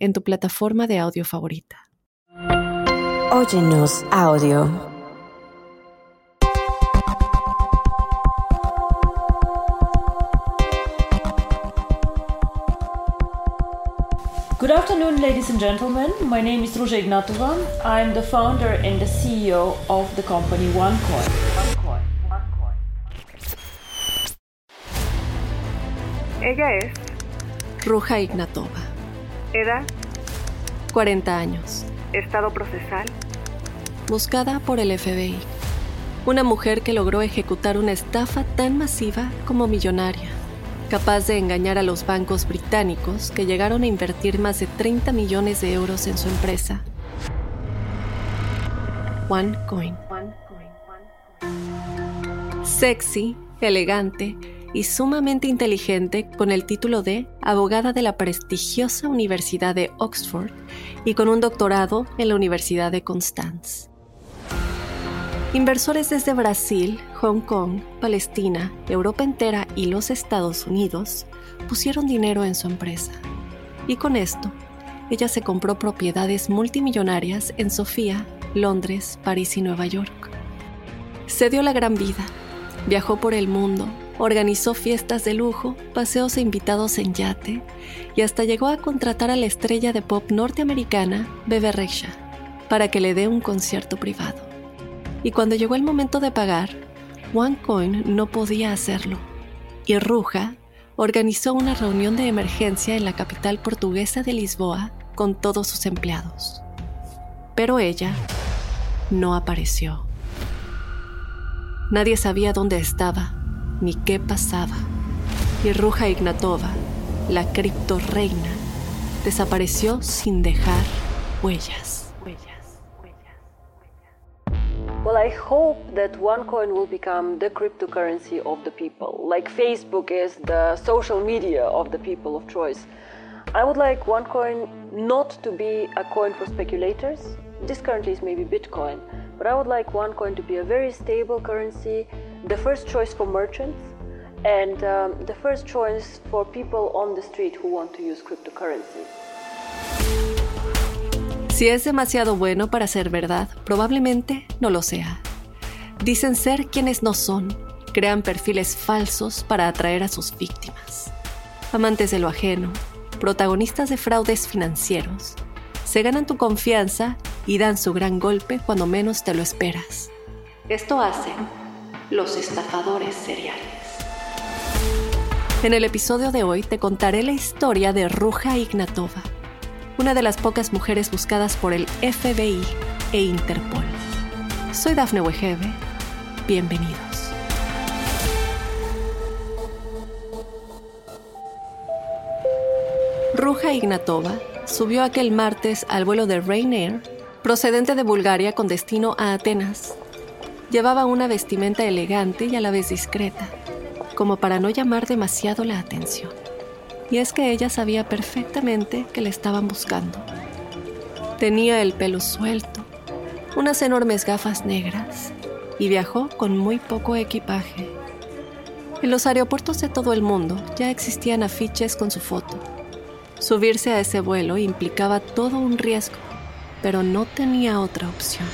en tu plataforma de audio favorita. Óyenos audio. Good afternoon, ladies and gentlemen. My name is Ruja Ignatova. I'm the founder and the CEO of the company OneCoin. Ella es Ruja Ignatova, edad, 40 años, estado procesal, buscada por el FBI. Una mujer que logró ejecutar una estafa tan masiva como millonaria, capaz de engañar a los bancos británicos que llegaron a invertir más de 30 millones de euros en su empresa. OneCoin. Sexy, elegante y sumamente inteligente con el título de abogada de la prestigiosa Universidad de Oxford y con un doctorado en la Universidad de Constance. Inversores desde Brasil, Hong Kong, Palestina, Europa entera y los Estados Unidos pusieron dinero en su empresa. Y con esto, ella se compró propiedades multimillonarias en Sofía, Londres, París y Nueva York. Se dio la gran vida, viajó por el mundo, organizó fiestas de lujo, paseos e invitados en yate y hasta llegó a contratar a la estrella de pop norteamericana Bebe Rexha para que le dé un concierto privado. Y cuando llegó el momento de pagar, OneCoin no podía hacerlo. Y Ruja organizó una reunión de emergencia en la capital portuguesa de Lisboa con todos sus empleados. Pero ella no apareció. Nadie sabía dónde estaba ni qué pasaba. Y Ruja Ignatova, la criptoreina, desapareció sin dejar huellas. Well, I hope that OneCoin will become the cryptocurrency of the people, like Facebook is the social media of the people of choice. I would like OneCoin not to be a coin for speculators. This currently is maybe Bitcoin, but I would like OneCoin to be a very stable currency, the first choice for merchants, and um, the first choice for people on the street who want to use cryptocurrency. Si es demasiado bueno para ser verdad, probablemente no lo sea. Dicen ser quienes no son, crean perfiles falsos para atraer a sus víctimas. Amantes de lo ajeno, protagonistas de fraudes financieros, se ganan tu confianza y dan su gran golpe cuando menos te lo esperas. Esto hacen los estafadores seriales. En el episodio de hoy te contaré la historia de Ruja Ignatova una de las pocas mujeres buscadas por el FBI e Interpol. Soy Dafne Wegebe. Bienvenidos. Ruja Ignatova subió aquel martes al vuelo de Ryanair procedente de Bulgaria con destino a Atenas. Llevaba una vestimenta elegante y a la vez discreta, como para no llamar demasiado la atención y es que ella sabía perfectamente que le estaban buscando. Tenía el pelo suelto, unas enormes gafas negras y viajó con muy poco equipaje. En los aeropuertos de todo el mundo ya existían afiches con su foto. Subirse a ese vuelo implicaba todo un riesgo, pero no tenía otra opción.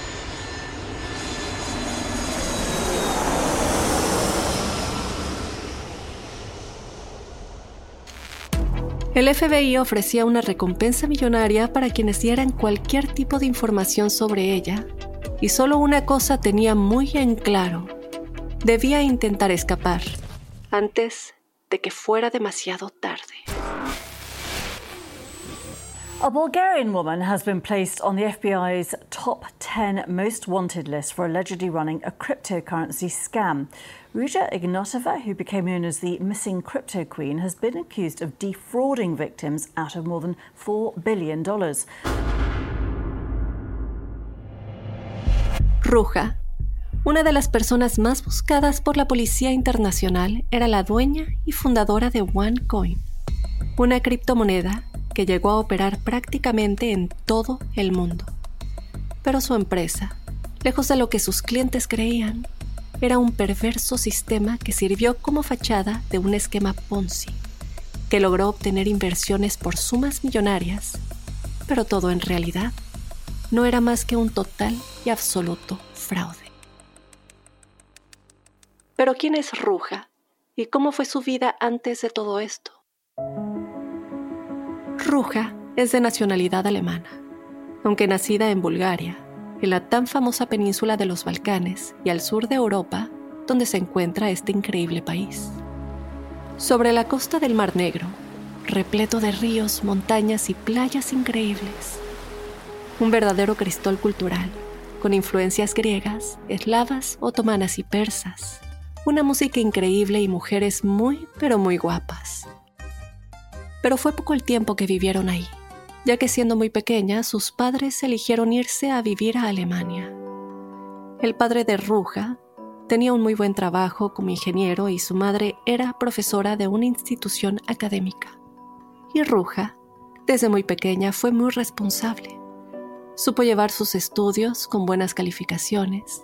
El FBI ofrecía una recompensa millonaria para quienes dieran cualquier tipo de información sobre ella, y solo una cosa tenía muy en claro. Debía intentar escapar antes de que fuera demasiado tarde. A Bulgarian woman has been placed on the FBI's top 10 most wanted list for allegedly running a cryptocurrency scam. Ruja Ignatova, who became known as the missing crypto queen, has been accused of defrauding victims out of more than $4 billion. Ruja, una de las personas más buscadas por la Policía Internacional, era la dueña y fundadora de OneCoin, una criptomoneda que llegó a operar prácticamente en todo el mundo. Pero su empresa, lejos de lo que sus clientes creían, era un perverso sistema que sirvió como fachada de un esquema Ponzi, que logró obtener inversiones por sumas millonarias, pero todo en realidad no era más que un total y absoluto fraude. Pero ¿quién es Ruja? ¿Y cómo fue su vida antes de todo esto? Ruja es de nacionalidad alemana, aunque nacida en Bulgaria, la tan famosa península de los Balcanes y al sur de Europa, donde se encuentra este increíble país. Sobre la costa del Mar Negro, repleto de ríos, montañas y playas increíbles. Un verdadero cristal cultural, con influencias griegas, eslavas, otomanas y persas. Una música increíble y mujeres muy, pero muy guapas. Pero fue poco el tiempo que vivieron ahí ya que siendo muy pequeña sus padres eligieron irse a vivir a Alemania. El padre de Ruja tenía un muy buen trabajo como ingeniero y su madre era profesora de una institución académica. Y Ruja, desde muy pequeña, fue muy responsable. Supo llevar sus estudios con buenas calificaciones.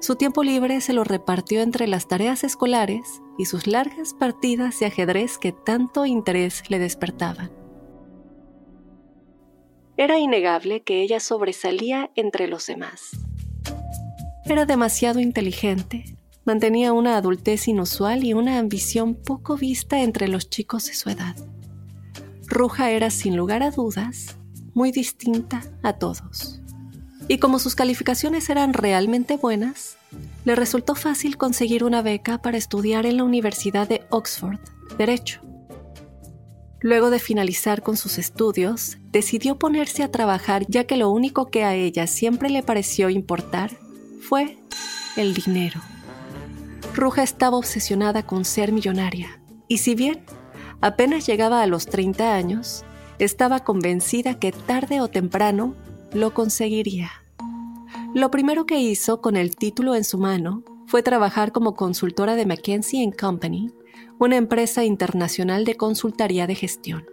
Su tiempo libre se lo repartió entre las tareas escolares y sus largas partidas de ajedrez que tanto interés le despertaban. Era innegable que ella sobresalía entre los demás. Era demasiado inteligente, mantenía una adultez inusual y una ambición poco vista entre los chicos de su edad. Ruja era sin lugar a dudas muy distinta a todos. Y como sus calificaciones eran realmente buenas, le resultó fácil conseguir una beca para estudiar en la Universidad de Oxford, Derecho. Luego de finalizar con sus estudios, decidió ponerse a trabajar ya que lo único que a ella siempre le pareció importar fue el dinero. Ruja estaba obsesionada con ser millonaria y si bien apenas llegaba a los 30 años, estaba convencida que tarde o temprano lo conseguiría. Lo primero que hizo con el título en su mano fue trabajar como consultora de McKinsey Company una empresa internacional de consultoría de gestión.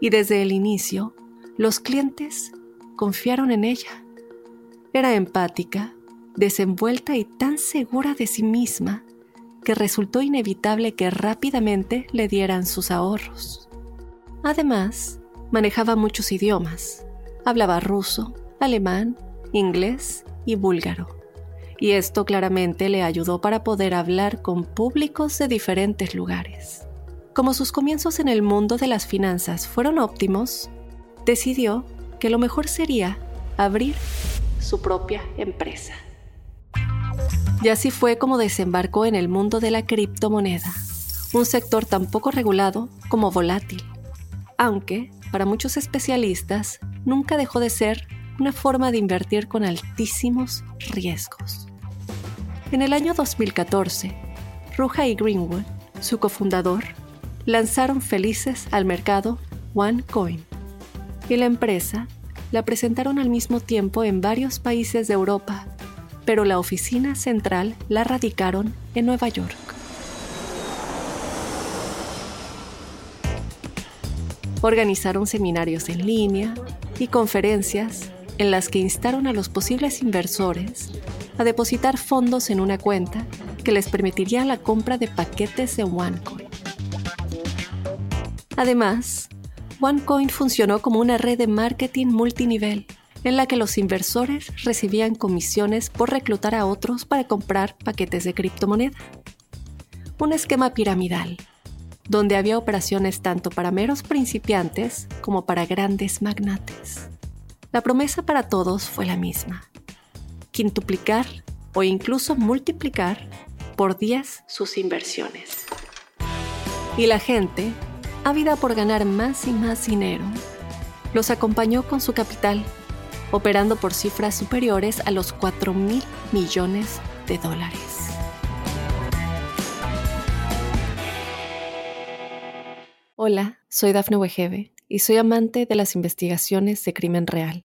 Y desde el inicio, los clientes confiaron en ella. Era empática, desenvuelta y tan segura de sí misma que resultó inevitable que rápidamente le dieran sus ahorros. Además, manejaba muchos idiomas. Hablaba ruso, alemán, inglés y búlgaro y esto claramente le ayudó para poder hablar con públicos de diferentes lugares. Como sus comienzos en el mundo de las finanzas fueron óptimos, decidió que lo mejor sería abrir su propia empresa. Y así fue como desembarcó en el mundo de la criptomoneda, un sector tan poco regulado como volátil, aunque para muchos especialistas nunca dejó de ser una forma de invertir con altísimos riesgos. En el año 2014, Ruja y Greenwood, su cofundador, lanzaron felices al mercado OneCoin y la empresa la presentaron al mismo tiempo en varios países de Europa, pero la oficina central la radicaron en Nueva York. Organizaron seminarios en línea y conferencias en las que instaron a los posibles inversores a depositar fondos en una cuenta que les permitiría la compra de paquetes de OneCoin. Además, OneCoin funcionó como una red de marketing multinivel en la que los inversores recibían comisiones por reclutar a otros para comprar paquetes de criptomoneda. Un esquema piramidal, donde había operaciones tanto para meros principiantes como para grandes magnates. La promesa para todos fue la misma, quintuplicar o incluso multiplicar por 10 sus inversiones. Y la gente, ávida por ganar más y más dinero, los acompañó con su capital, operando por cifras superiores a los 4 mil millones de dólares. Hola, soy Dafne Wegebe y soy amante de las investigaciones de crimen real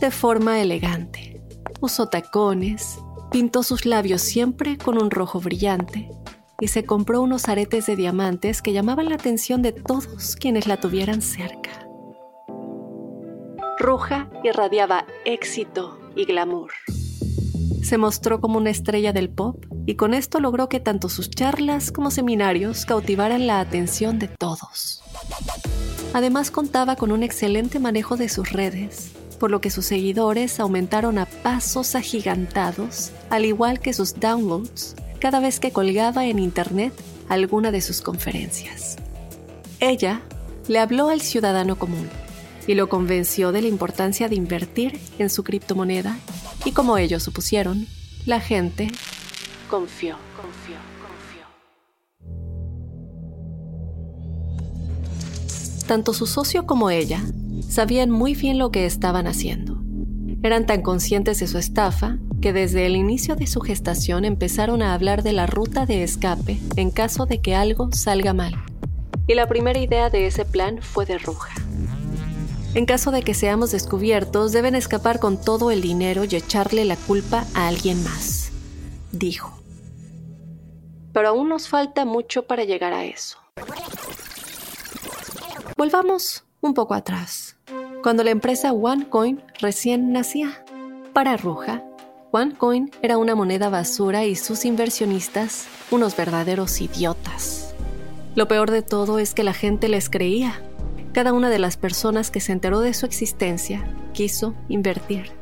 de forma elegante. Usó tacones, pintó sus labios siempre con un rojo brillante y se compró unos aretes de diamantes que llamaban la atención de todos quienes la tuvieran cerca. Ruja irradiaba éxito y glamour. Se mostró como una estrella del pop y con esto logró que tanto sus charlas como seminarios cautivaran la atención de todos. Además contaba con un excelente manejo de sus redes, por lo que sus seguidores aumentaron a pasos agigantados, al igual que sus downloads, cada vez que colgaba en Internet alguna de sus conferencias. Ella le habló al ciudadano común y lo convenció de la importancia de invertir en su criptomoneda y como ellos supusieron, la gente confió, confió, confió. Tanto su socio como ella sabían muy bien lo que estaban haciendo. Eran tan conscientes de su estafa que desde el inicio de su gestación empezaron a hablar de la ruta de escape en caso de que algo salga mal. Y la primera idea de ese plan fue de Ruja. En caso de que seamos descubiertos, deben escapar con todo el dinero y echarle la culpa a alguien más, dijo. Pero aún nos falta mucho para llegar a eso. Volvamos un poco atrás, cuando la empresa OneCoin recién nacía. Para Ruja, OneCoin era una moneda basura y sus inversionistas unos verdaderos idiotas. Lo peor de todo es que la gente les creía cada una de las personas que se enteró de su existencia quiso invertir.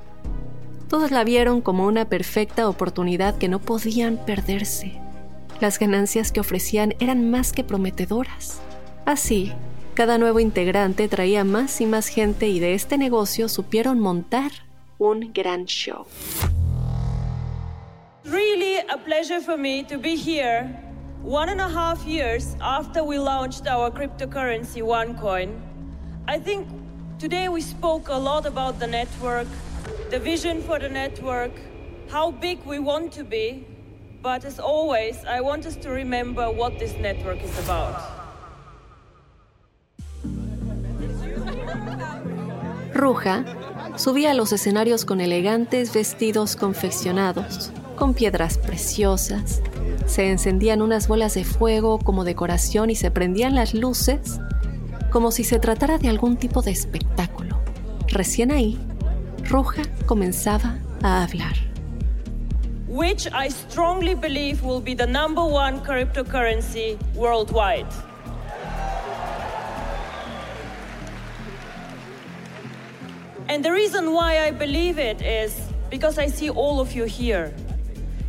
Todos la vieron como una perfecta oportunidad que no podían perderse. Las ganancias que ofrecían eran más que prometedoras. Así, cada nuevo integrante traía más y más gente y de este negocio supieron montar un gran show. Really a pleasure for me to be here one and a half years after we launched our cryptocurrency OneCoin. I think today we spoke a lot about the network, the vision for the network, how big we want to be, but as always, I want us to remember what this network is about. Ruja subía a los escenarios con elegantes vestidos confeccionados, con piedras preciosas. Se encendían unas bolas de fuego como decoración y se prendían las luces como si se tratara de algún tipo de espectáculo. Recién ahí, Roja comenzaba a hablar. Which I strongly believe will be the number one cryptocurrency worldwide. And the reason why I believe it is because I see all of you here.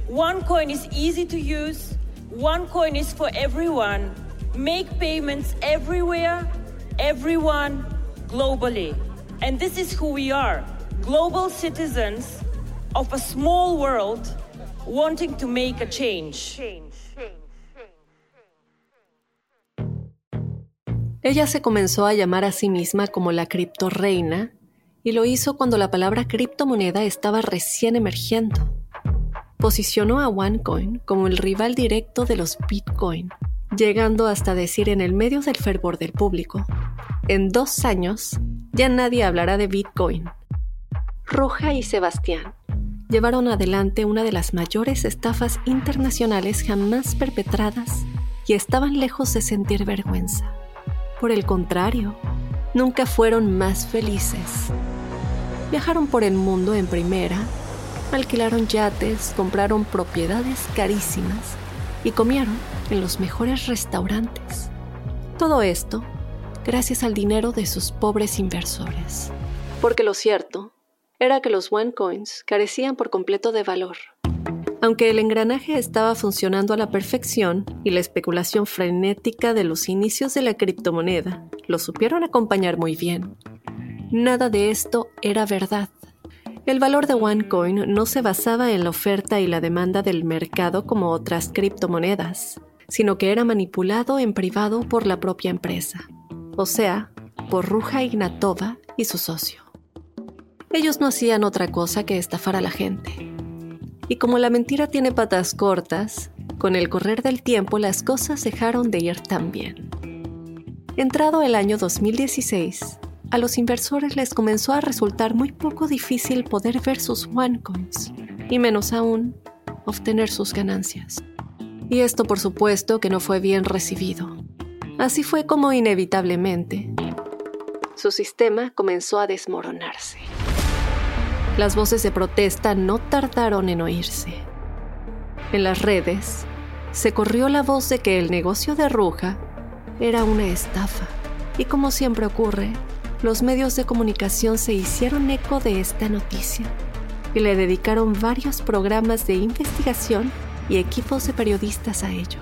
OneCoin is easy to use. OneCoin is for everyone. Make payments everywhere everyone globally. And this is who we are global citizens of a small world wanting to make a change. Ella se comenzó a llamar a sí misma como la criptoreina y lo hizo cuando la palabra criptomoneda estaba recién emergiendo. Posicionó a OneCoin como el rival directo de los Bitcoin llegando hasta decir en el medio del fervor del público, en dos años ya nadie hablará de Bitcoin. Roja y Sebastián llevaron adelante una de las mayores estafas internacionales jamás perpetradas y estaban lejos de sentir vergüenza. Por el contrario, nunca fueron más felices. Viajaron por el mundo en primera, alquilaron yates, compraron propiedades carísimas y comieron en los mejores restaurantes. Todo esto gracias al dinero de sus pobres inversores. Porque lo cierto era que los OneCoins carecían por completo de valor. Aunque el engranaje estaba funcionando a la perfección y la especulación frenética de los inicios de la criptomoneda lo supieron acompañar muy bien, nada de esto era verdad. El valor de OneCoin no se basaba en la oferta y la demanda del mercado como otras criptomonedas, sino que era manipulado en privado por la propia empresa, o sea, por Ruja Ignatova y su socio. Ellos no hacían otra cosa que estafar a la gente. Y como la mentira tiene patas cortas, con el correr del tiempo las cosas dejaron de ir tan bien. Entrado el año 2016, a los inversores les comenzó a resultar muy poco difícil poder ver sus OneCoins, y menos aún, obtener sus ganancias. Y esto por supuesto que no fue bien recibido. Así fue como inevitablemente, su sistema comenzó a desmoronarse. Las voces de protesta no tardaron en oírse. En las redes, se corrió la voz de que el negocio de Ruja era una estafa. Y como siempre ocurre, los medios de comunicación se hicieron eco de esta noticia y le dedicaron varios programas de investigación y equipos de periodistas a ello.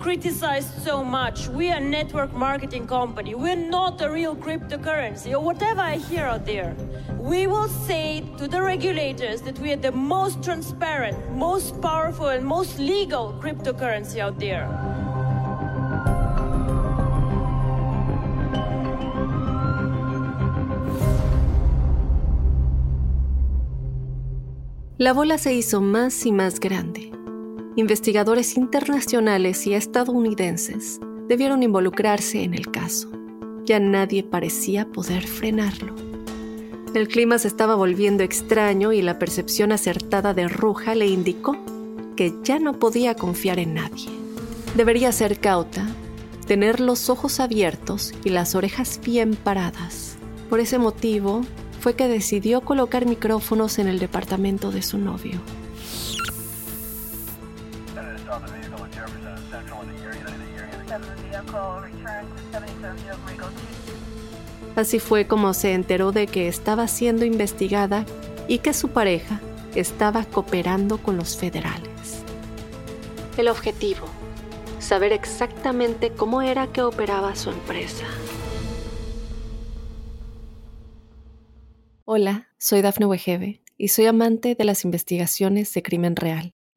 Criticized so much. We are a network marketing company. We're not a real cryptocurrency or whatever I hear out there. We will say to the regulators that we are the most transparent, most powerful, and most legal cryptocurrency out there. La bola se hizo más y más grande investigadores internacionales y estadounidenses debieron involucrarse en el caso. Ya nadie parecía poder frenarlo. El clima se estaba volviendo extraño y la percepción acertada de Ruja le indicó que ya no podía confiar en nadie. Debería ser cauta, tener los ojos abiertos y las orejas bien paradas. Por ese motivo fue que decidió colocar micrófonos en el departamento de su novio. Así fue como se enteró de que estaba siendo investigada y que su pareja estaba cooperando con los federales. El objetivo, saber exactamente cómo era que operaba su empresa. Hola, soy Dafne Wegebe y soy amante de las investigaciones de crimen real.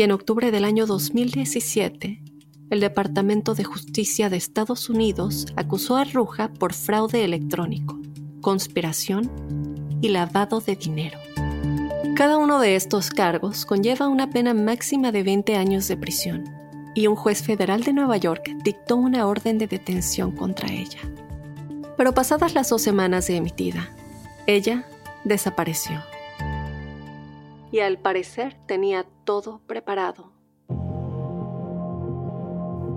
y en octubre del año 2017, el Departamento de Justicia de Estados Unidos acusó a Ruja por fraude electrónico, conspiración y lavado de dinero. Cada uno de estos cargos conlleva una pena máxima de 20 años de prisión y un juez federal de Nueva York dictó una orden de detención contra ella. Pero pasadas las dos semanas de emitida, ella desapareció y al parecer tenía todo preparado.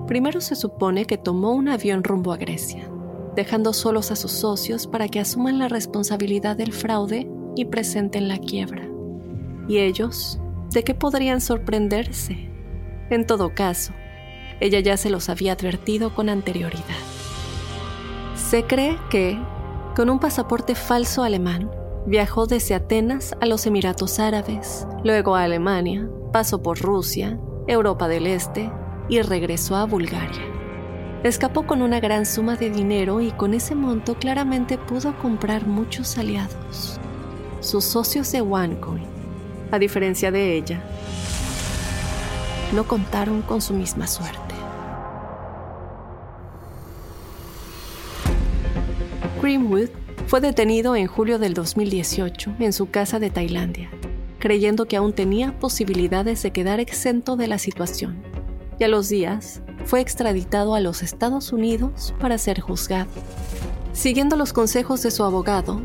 Primero se supone que tomó un avión rumbo a Grecia, dejando solos a sus socios para que asuman la responsabilidad del fraude y presenten la quiebra. ¿Y ellos? ¿De qué podrían sorprenderse? En todo caso, ella ya se los había advertido con anterioridad. Se cree que, con un pasaporte falso alemán, Viajó desde Atenas a los Emiratos Árabes, luego a Alemania, pasó por Rusia, Europa del Este y regresó a Bulgaria. Escapó con una gran suma de dinero y con ese monto claramente pudo comprar muchos aliados. Sus socios de OneCoin, a diferencia de ella, no contaron con su misma suerte. Greenwood fue detenido en julio del 2018 en su casa de Tailandia, creyendo que aún tenía posibilidades de quedar exento de la situación, y a los días fue extraditado a los Estados Unidos para ser juzgado. Siguiendo los consejos de su abogado,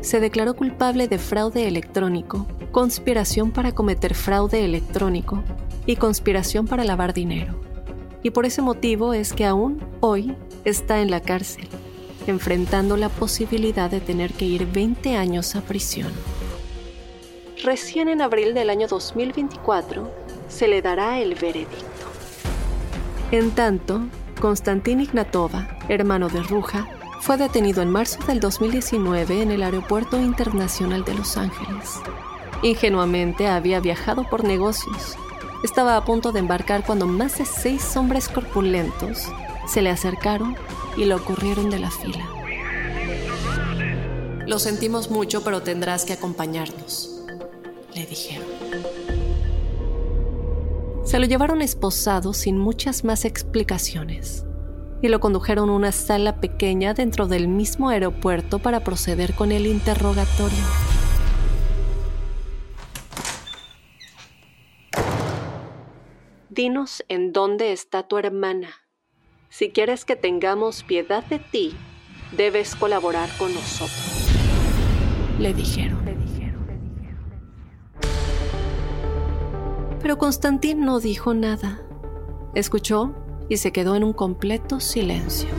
se declaró culpable de fraude electrónico, conspiración para cometer fraude electrónico y conspiración para lavar dinero. Y por ese motivo es que aún hoy está en la cárcel, enfrentando la posibilidad de tener que ir 20 años a prisión. Recién en abril del año 2024 se le dará el veredicto. En tanto, Konstantin Ignatova, hermano de Ruja, fue detenido en marzo del 2019 en el Aeropuerto Internacional de Los Ángeles. Ingenuamente había viajado por negocios. Estaba a punto de embarcar cuando más de seis hombres corpulentos se le acercaron y lo ocurrieron de la fila. Lo sentimos mucho, pero tendrás que acompañarnos, le dijeron. Se lo llevaron esposado sin muchas más explicaciones y lo condujeron a una sala pequeña dentro del mismo aeropuerto para proceder con el interrogatorio. Dinos en dónde está tu hermana. Si quieres que tengamos piedad de ti, debes colaborar con nosotros. Le dijeron. Pero Constantín no dijo nada. Escuchó y se quedó en un completo silencio.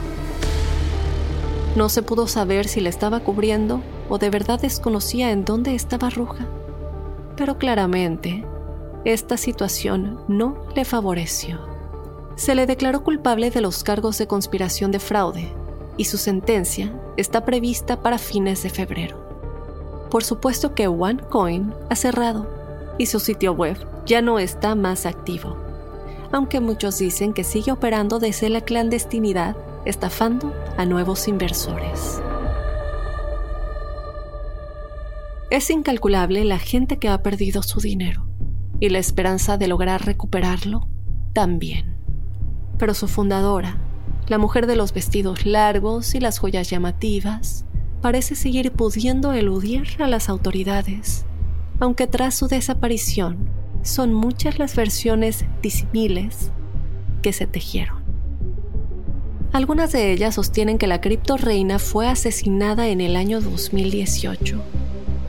No se pudo saber si le estaba cubriendo o de verdad desconocía en dónde estaba Ruja. Pero claramente esta situación no le favoreció. Se le declaró culpable de los cargos de conspiración de fraude y su sentencia está prevista para fines de febrero. Por supuesto que OneCoin ha cerrado y su sitio web ya no está más activo, aunque muchos dicen que sigue operando desde la clandestinidad, estafando a nuevos inversores. Es incalculable la gente que ha perdido su dinero y la esperanza de lograr recuperarlo también. Pero su fundadora, la mujer de los vestidos largos y las joyas llamativas, parece seguir pudiendo eludir a las autoridades, aunque tras su desaparición son muchas las versiones disimiles que se tejieron. Algunas de ellas sostienen que la criptoreina fue asesinada en el año 2018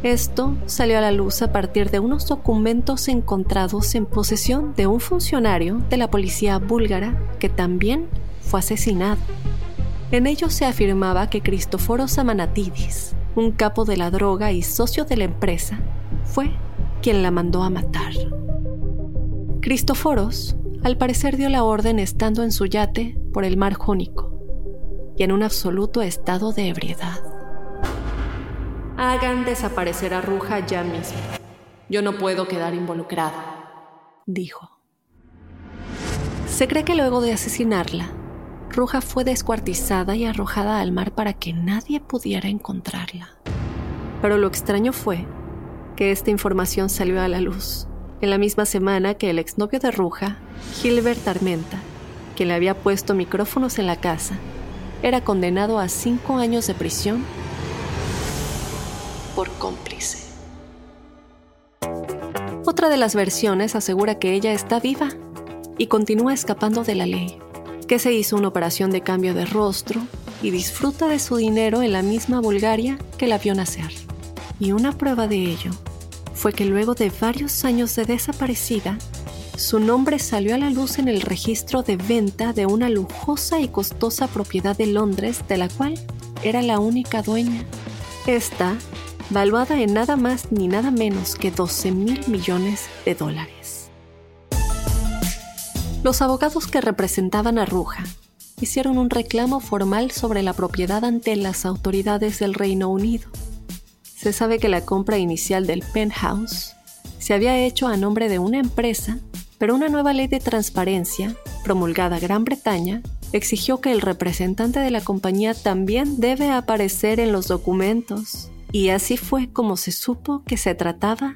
esto salió a la luz a partir de unos documentos encontrados en posesión de un funcionario de la policía búlgara que también fue asesinado. En ellos se afirmaba que Cristoforos Amanatidis, un capo de la droga y socio de la empresa, fue quien la mandó a matar. Cristoforos, al parecer, dio la orden estando en su yate por el mar Jónico y en un absoluto estado de ebriedad. Hagan desaparecer a Ruja ya mismo. Yo no puedo quedar involucrado, dijo. Se cree que luego de asesinarla, Ruja fue descuartizada y arrojada al mar para que nadie pudiera encontrarla. Pero lo extraño fue que esta información salió a la luz en la misma semana que el exnovio de Ruja, Gilbert Armenta, quien le había puesto micrófonos en la casa, era condenado a cinco años de prisión por cómplice. Otra de las versiones asegura que ella está viva y continúa escapando de la ley, que se hizo una operación de cambio de rostro y disfruta de su dinero en la misma Bulgaria que la vio nacer. Y una prueba de ello fue que luego de varios años de desaparecida, su nombre salió a la luz en el registro de venta de una lujosa y costosa propiedad de Londres de la cual era la única dueña. Esta valuada en nada más ni nada menos que 12 mil millones de dólares. Los abogados que representaban a Ruja hicieron un reclamo formal sobre la propiedad ante las autoridades del Reino Unido. Se sabe que la compra inicial del penthouse se había hecho a nombre de una empresa, pero una nueva ley de transparencia, promulgada Gran Bretaña, exigió que el representante de la compañía también debe aparecer en los documentos y así fue como se supo que se trataba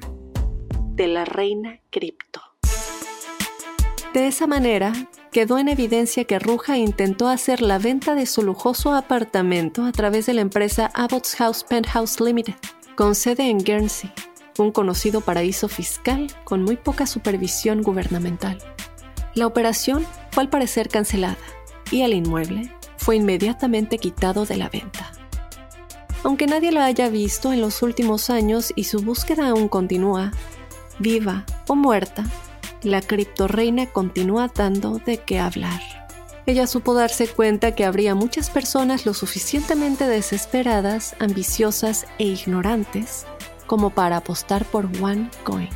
de la reina cripto. De esa manera, quedó en evidencia que Ruja intentó hacer la venta de su lujoso apartamento a través de la empresa Abbott's House Penthouse Limited, con sede en Guernsey, un conocido paraíso fiscal con muy poca supervisión gubernamental. La operación fue al parecer cancelada y el inmueble fue inmediatamente quitado de la venta. Aunque nadie lo haya visto en los últimos años y su búsqueda aún continúa, viva o muerta, la criptorreina continúa dando de qué hablar. Ella supo darse cuenta que habría muchas personas lo suficientemente desesperadas, ambiciosas e ignorantes como para apostar por OneCoin.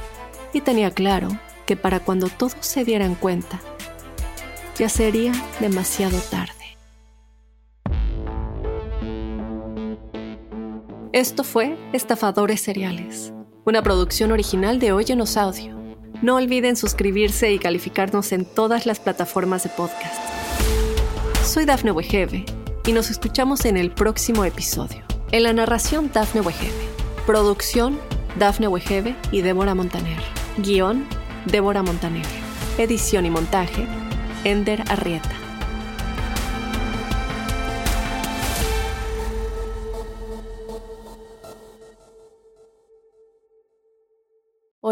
Y tenía claro que para cuando todos se dieran cuenta, ya sería demasiado tarde. Esto fue Estafadores Seriales, una producción original de Óyenos Audio. No olviden suscribirse y calificarnos en todas las plataformas de podcast. Soy Dafne Wegebe y nos escuchamos en el próximo episodio. En la narración Dafne Wegebe. Producción Dafne Wegebe y Débora Montaner. Guión Débora Montaner. Edición y montaje Ender Arrieta.